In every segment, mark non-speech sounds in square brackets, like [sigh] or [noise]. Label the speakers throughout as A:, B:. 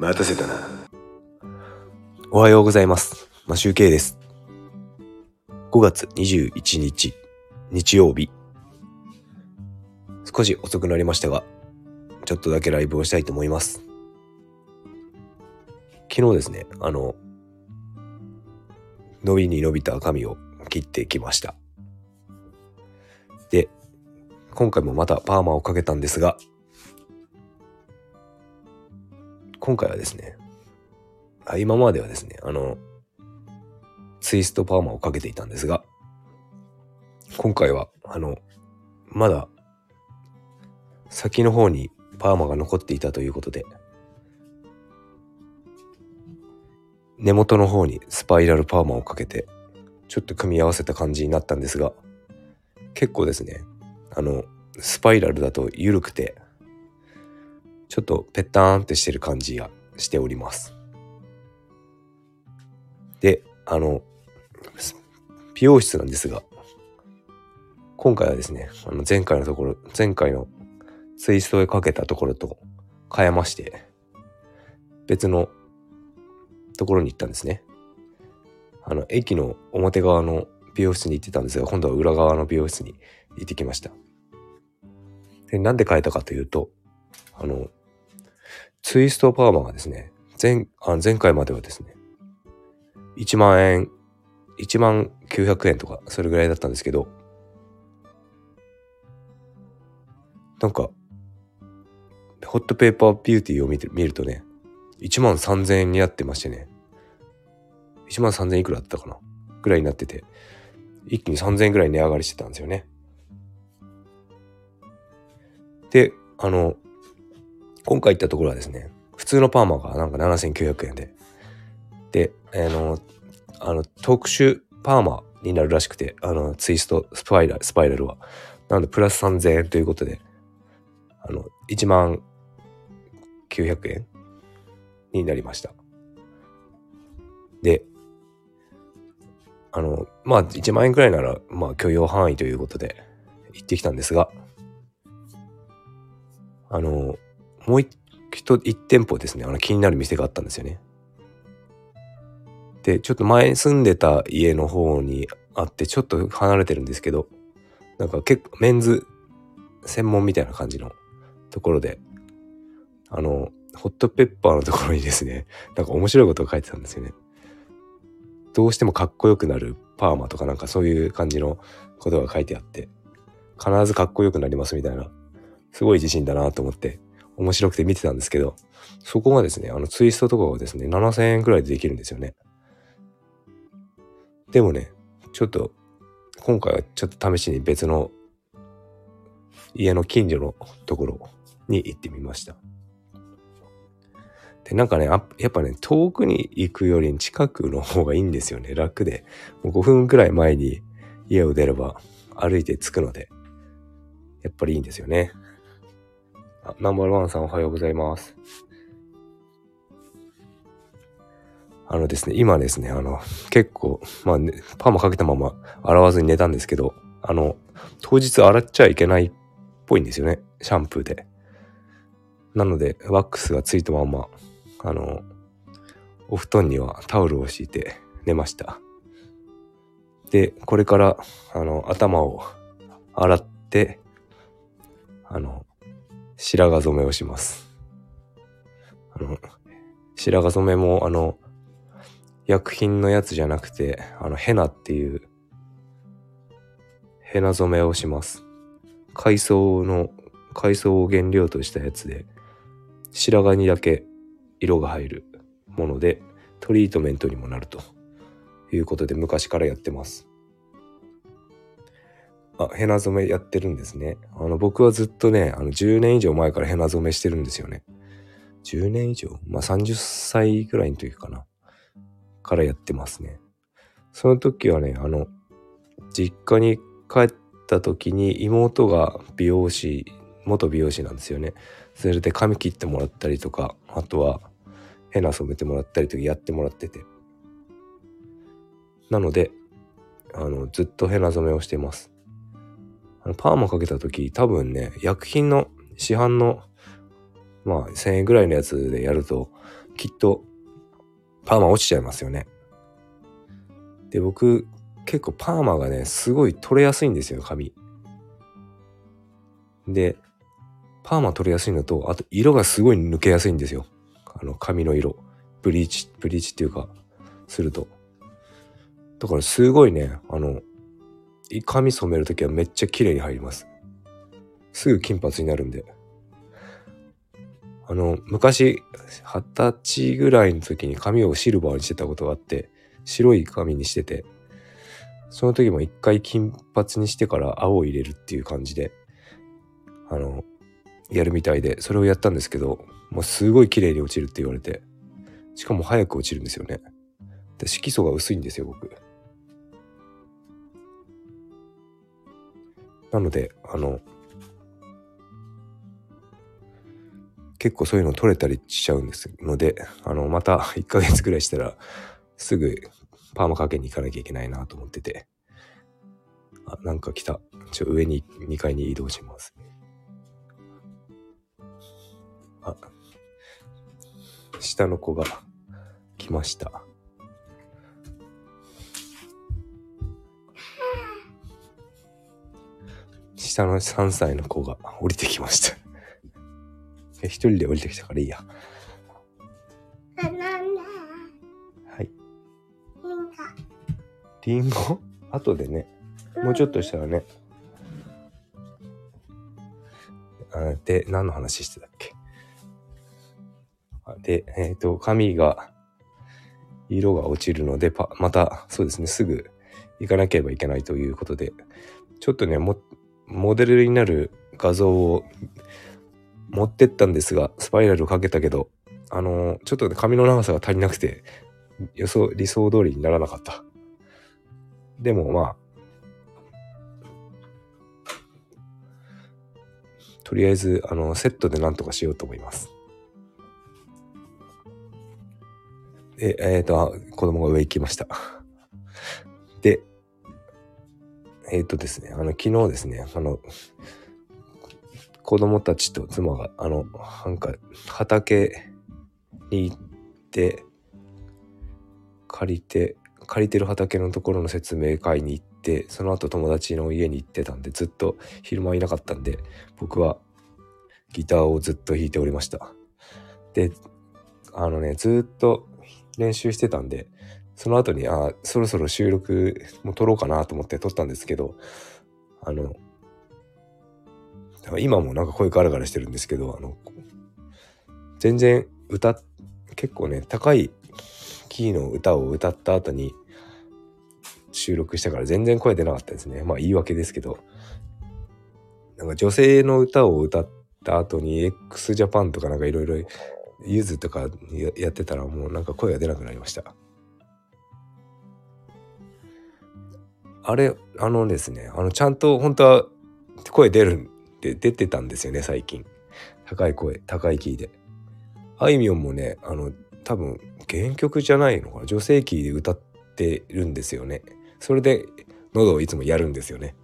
A: 待たせたな。おはようございます。マシュウケイです。5月21日、日曜日。少し遅くなりましたが、ちょっとだけライブをしたいと思います。昨日ですね、あの、伸びに伸びた髪を切ってきました。で、今回もまたパーマをかけたんですが、今回はですね、あ今まではですね、あの、ツイストパーマをかけていたんですが、今回は、あの、まだ、先の方にパーマが残っていたということで、根元の方にスパイラルパーマをかけて、ちょっと組み合わせた感じになったんですが、結構ですね、あの、スパイラルだと緩くて、ちょっとペッターンってしてる感じがしております。で、あの、美容室なんですが、今回はですね、あの前回のところ、前回のツイストへかけたところと変えまして、別のところに行ったんですね。あの、駅の表側の美容室に行ってたんですが、今度は裏側の美容室に行ってきました。で、なんで変えたかというと、あの、ツイストパーマがですね、前、あ前回まではですね、1万円、1万900円とか、それぐらいだったんですけど、なんか、ホットペーパービューティーを見て見るとね、1万3000円になってましてね、1万3000いくらだったかな？ぐらいになってて、一気に3000円ぐらい値上がりしてたんですよね。で、あの、今回行ったところはですね、普通のパーマがなんか7900円で、で、あの、あの、特殊パーマになるらしくて、あの、ツイスト、スパイラル、スパイラルは。なんで、プラス3000円ということで、あの、1万900円になりました。で、あの、まあ、1万円くらいなら、まあ、許容範囲ということで、行ってきたんですが、あの、もう一、一店舗ですね、あの、気になる店があったんですよね。で、ちょっと前住んでた家の方にあって、ちょっと離れてるんですけど、なんか結構メンズ専門みたいな感じのところで、あの、ホットペッパーのところにですね、[laughs] なんか面白いことが書いてたんですよね。どうしてもかっこよくなるパーマとかなんかそういう感じのことが書いてあって、必ずかっこよくなりますみたいな、すごい自信だなと思って、面白くて見てたんですけど、そこがですね、あのツイストとかがですね、7000円くらいでできるんですよね。でもね、ちょっと、今回はちょっと試しに別の家の近所のところに行ってみました。で、なんかね、やっぱね、遠くに行くより近くの方がいいんですよね。楽で。もう5分くらい前に家を出れば歩いて着くので、やっぱりいいんですよね。ナンバーワンさんおはようございます。あのですね、今ですね、あの、結構、まあ、ね、パーマかけたまま洗わずに寝たんですけど、あの、当日洗っちゃいけないっぽいんですよね。シャンプーで。なので、ワックスがついたまま、あの、お布団にはタオルを敷いて寝ました。で、これから、あの、頭を洗って、あの、白髪染めをします。あの、白髪染めも、あの、薬品のやつじゃなくて、あの、ヘナっていう、ヘナ染めをします。海藻の、海藻を原料としたやつで、白髪にだけ色が入るもので、トリートメントにもなるということで昔からやってます。あ、ヘナ染めやってるんですね。あの、僕はずっとね、あの、10年以上前からヘナ染めしてるんですよね。10年以上？まあ、30歳ぐらいの時かな。からやってますね。その時はね、あの、実家に帰った時に妹が美容師、元美容師なんですよね。それで髪切ってもらったりとか、あとはヘナ染めてもらったりとかやってもらってて。なので、あの、ずっとヘナ染めをしてます。あのパーマかけた時、多分ね、薬品の市販の、まあ、1000円ぐらいのやつでやると、きっとパーマ落ちちゃいますよね。で、僕、結構パーマがね、すごい取れやすいんですよ、髪。で、パーマ取れやすいのと、あと色がすごい抜けやすいんですよ。あの、髪の色。ブリーチ、ブリーチっていうか、すると。だからすごいね、あの、髪染めるときはめっちゃ綺麗に入ります。すぐ金髪になるんで。あの、昔、二十歳ぐらいの時に髪をシルバーにしてたことがあって、白い髪にしてて、その時も一回金髪にしてから青を入れるっていう感じで、あの、やるみたいで、それをやったんですけど、もうすごい綺麗に落ちるって言われて、しかも早く落ちるんですよね。で色素が薄いんですよ、僕。なので、あの、結構そういうの取れたりしちゃうんですので、あの、また [laughs] 1ヶ月ぐらいしたら、すぐパーマかけに行かなきゃいけないなと思ってて。あ、なんか来た。ちょ、上に2階に移動します。あ、下の子が来ました。下の3歳の子が降りてきました。一人で降りてきたからいいや。はい。リンゴ後でね。もうちょっとしたらね。あで、何の話してたっけ？で、えっ、ー、と、髪が、色が落ちるので、パ、また、そうですね、すぐ行かなければいけないということで、ちょっとね、も、モデルになる画像を持ってったんですが、スパイラルをかけたけど、あのー、ちょっとね、髪の長さが足りなくて、予想、理想通りにならなかった。でもまあ、とりあえず、あの、セットでなんとかしようと思います。で、えっ、ー、と、子供が上行きました。で、えっ、ー、とですね、あの、昨日ですね、あの、子供たちと妻が、あの、なんか、畑に行って、借りて、借りてる畑のところの説明会に行って、その後友達の家に行ってたんで、ずっと昼間いなかったんで、僕はギターをずっと弾いておりました。で、あのね、ずっと練習してたんで、その後に、あそろそろ収録も撮ろうかなと思って撮ったんですけど、あの、今もなんか声ガラガラしてるんですけど、あの、全然歌、結構ね、高いキーの歌を歌った後に収録したから全然声出なかったですね。まあ言い訳ですけど。なんか女性の歌を歌った後に x ジャパンとかなんかいろいろゆずとかやってたらもうなんか声が出なくなりました。あれ、あのですね、あのちゃんと本当は声出るって出てたんですよね、最近。高い声、高いキーで。あいみょんもね、あの、多分、原曲じゃないのかな？女性キーで歌ってるんですよね。それで、喉をいつもやるんですよね。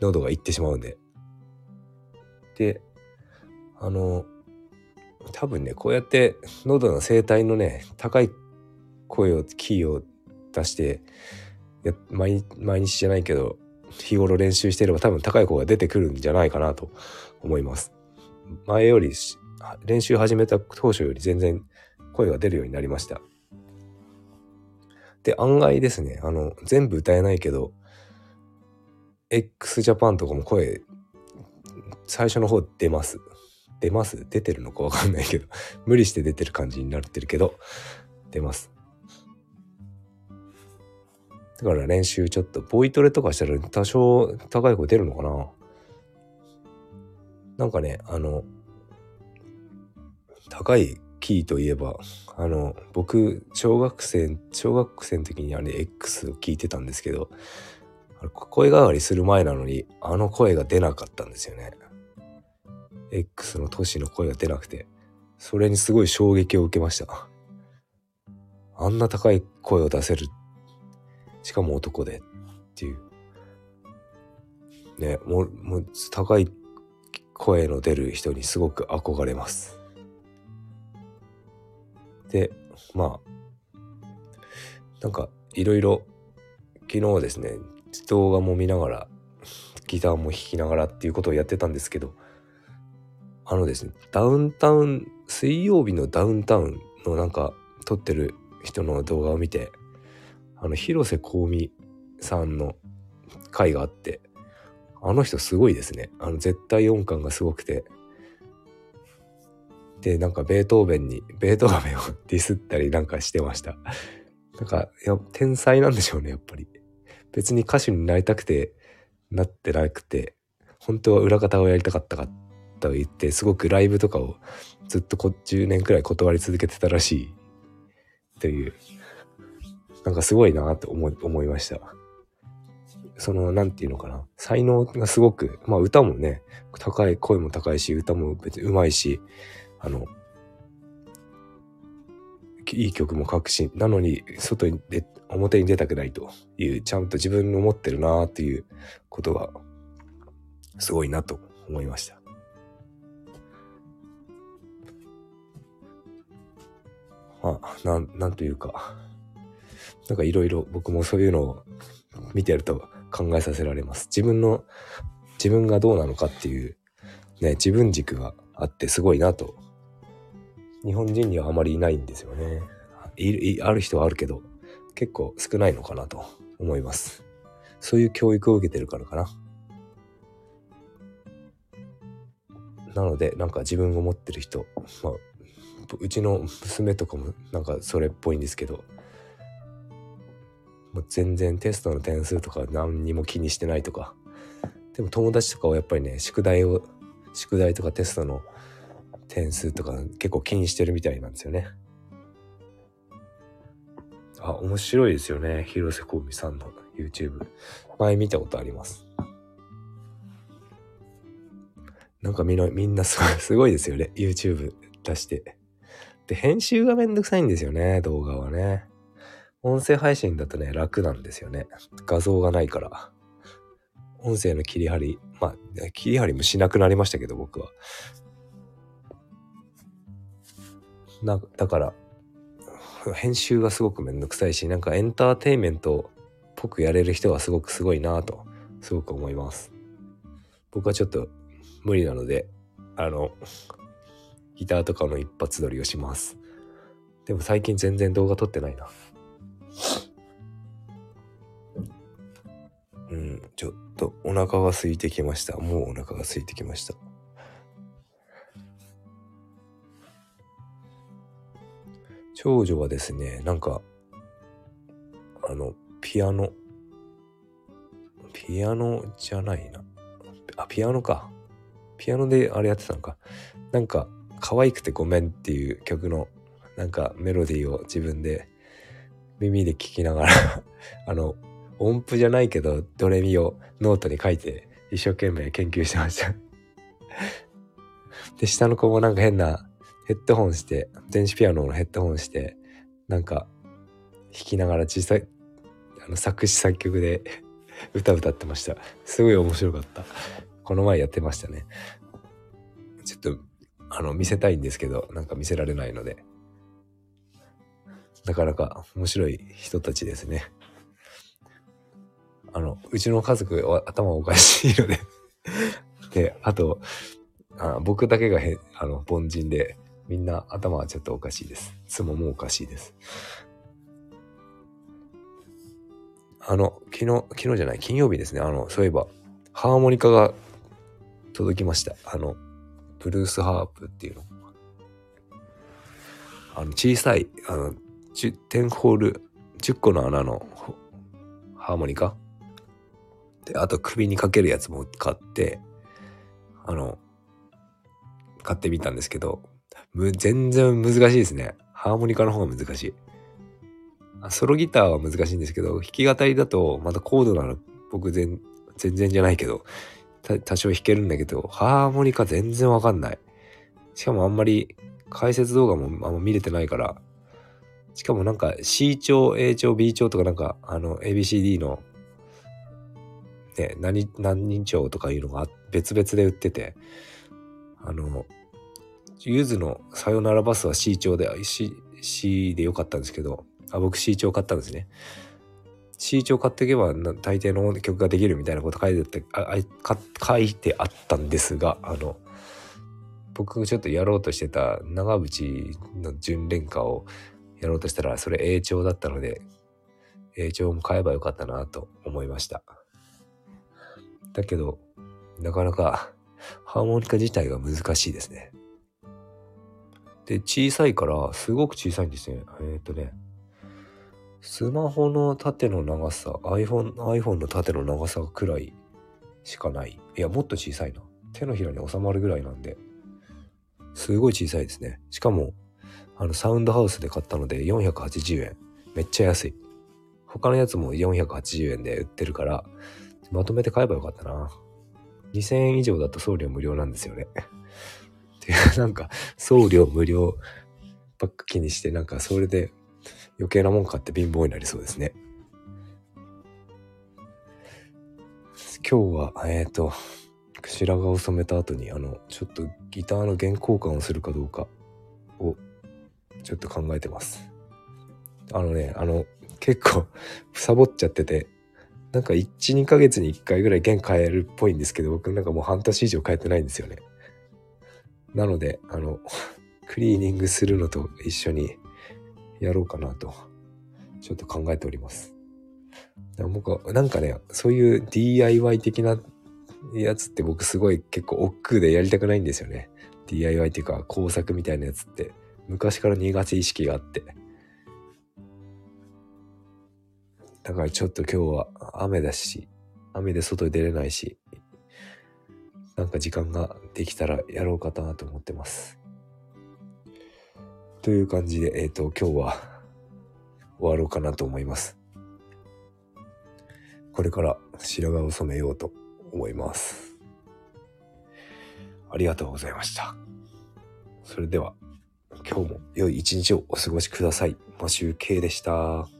A: 喉がいってしまうんで。で、あの、多分ね、こうやって喉の声帯のね、高い声を、キーを出して、や毎毎日じゃないけど、日頃練習してれば多分高い子が出てくるんじゃないかなと思います。前より練習始めた当初より全然声が出るようになりました。で、案外ですね、あの、全部歌えないけど、x ジャパンとかも声、最初の方出ます。出ます？出てるのかわかんないけど、無理して出てる感じになってるけど、出ます。だから練習ちょっと、ボイトレとかしたら多少高い声出るのかな？なんかね、あの、高いキーといえば、あの、僕、小学生、小学生の時にあれ X を聞いてたんですけど、声変わりする前なのに、あの声が出なかったんですよね。X の都市の声が出なくて、それにすごい衝撃を受けました。あんな高い声を出せるしかも男でっていう。ね、もう、もう高い声の出る人にすごく憧れます。で、まあ、なんかいろいろ昨日ですね、動画も見ながら、ギターも弾きながらっていうことをやってたんですけど、あのですね、ダウンタウン、水曜日のダウンタウンのなんか撮ってる人の動画を見て、あの、広瀬香美さんの回があって、あの人すごいですね。あの、絶対音感がすごくて。で、なんかベートーベンに、ベートーベンを [laughs] ディスったりなんかしてました。なんか、いや、天才なんでしょうね、やっぱり。別に歌手になりたくて、なってなくて、本当は裏方をやりたかったかと言って、すごくライブとかをずっとこ10年くらい断り続けてたらしい。という、なんかすごいなって思思いました。その、なんていうのかな。才能がすごく、まあ歌もね、高い、声も高いし、歌も別に上手いし、あの、いい曲も書くし、なのに外に出、表に出たくないという、ちゃんと自分の持ってるなーっていうことが、すごいなと思いました。まあ、なん、なんというか、なんかいろいろ僕もそういうのを見てると考えさせられます。自分の、自分がどうなのかっていう、ね、自分軸があってすごいなと。日本人にはあまりいないんですよね。いある人はあるけど、結構少ないのかなと思います。そういう教育を受けてるからかな。なので、なんか自分を持ってる人、まあ、うちの娘とかもなんかそれっぽいんですけど、もう全然テストの点数とか何にも気にしてないとか。でも友達とかはやっぱりね宿題を宿題とかテストの点数とか結構気にしてるみたいなんですよね。あ面白いですよね広瀬香美さんの YouTube 前見たことあります。なんかみんなみんなすごいすごいですよね YouTube 出して。で編集がめんどくさいんですよね動画はね。音声配信だとね、楽なんですよね。画像がないから。音声の切り張り、まあ、切り張りもしなくなりましたけど、僕は。な、だから、編集がすごくめんどくさいし、なんかエンターテインメントっぽくやれる人はすごくすごいなと、すごく思います。僕はちょっと無理なので、あの、ギターとかの一発撮りをします。でも最近全然動画撮ってないな。ちょっとお腹が空いてきました。もうお腹が空いてきました。長女はですね、なんか、あの、ピアノ、ピアノじゃないな。あ、ピアノか。ピアノであれやってたのか。なんか、可愛くてごめんっていう曲の、なんかメロディーを自分で耳で聞きながら [laughs] あの、音符じゃないけど、ドレミをノートに書いて、一生懸命研究してました [laughs] で、下の子もなんか変なヘッドホンして、電子ピアノのヘッドホンして、なんか、弾きながら小さい、あの、作詞作曲で [laughs] 歌歌ってました。すごい面白かった。この前やってましたね。ちょっと、あの、見せたいんですけど、なんか見せられないので。なかなか面白い人たちですね。あの、うちの家族は頭おかしいので [laughs] で、あと、あ僕だけがへあの凡人で、みんな頭はちょっとおかしいです。妻もおかしいです。あの、昨日、昨日じゃない、金曜日ですね。あの、そういえば、ハーモニカが届きました。あの、ブルースハープっていうの。あの、小さい、あの、10ホール、10個の穴のハーモニカ、あと首にかけるやつも買って、あの、買ってみたんですけど、む全然難しいですね。ハーモニカの方が難しい。ソロギターは難しいんですけど、弾き語りだとまたコードなの僕全全然じゃないけど、多少弾けるんだけど、ハーモニカ全然わかんない。しかもあんまり解説動画もあんま見れてないから、しかもなんか C 調、A 調、B 調とかなんかあの ABCD のね、何、何人帳とかいうのが別々で売ってて、あの、ゆずのさよならバスは C 調で、C, C でよかったんですけど、あ、僕 C 調買ったんですね。C 調買っていけば大抵の曲ができるみたいなこと書いてああ書いてあったんですが、あの、僕がちょっとやろうとしてた長渕の純恋歌をやろうとしたら、それ A 調だったので、A 調も買えばよかったなと思いました。だけど、なかなかハーモニカ自体が難しいですね。で、小さいから、すごく小さいんですね。えー、っとね、スマホの縦の長さ、iPhone、iPhone の縦の長さくらいしかない。いや、もっと小さいな。手のひらに収まるぐらいなんで、すごい小さいですね。しかも、あの、サウンドハウスで買ったので480円。めっちゃ安い。他のやつも480円で売ってるから、まとめて買えばよかったな。2000円以上だと送料無料なんですよね。[laughs] っていうなんか送料無料ばっか気にしてなんかそれで余計なもん買って貧乏になりそうですね。今日は、えっ、ー、と、白髪を染めた後に、あの、ちょっとギターの弦交換をするかどうかを、ちょっと考えてます。あのね、あの、結構、サボっちゃってて、なんか1、2ヶ月に1回ぐらい弦変えるっぽいんですけど、僕なんかもう半年以上変えてないんですよね。なので、あの、[laughs] クリーニングするのと一緒にやろうかなと、ちょっと考えております。僕は、なんかね、そういう DIY 的なやつって僕すごい結構億劫でやりたくないんですよね。DIY っていうか工作みたいなやつって昔から苦手意識があって。だからちょっと今日は雨だし、雨で外出れないし、なんか時間ができたらやろうかなと思ってます。という感じで、えっ、ー、と、今日は終わろうかなと思います。これから白髪を染めようと思います。ありがとうございました。それでは、今日も良い一日をお過ごしください。マシュウケイでした。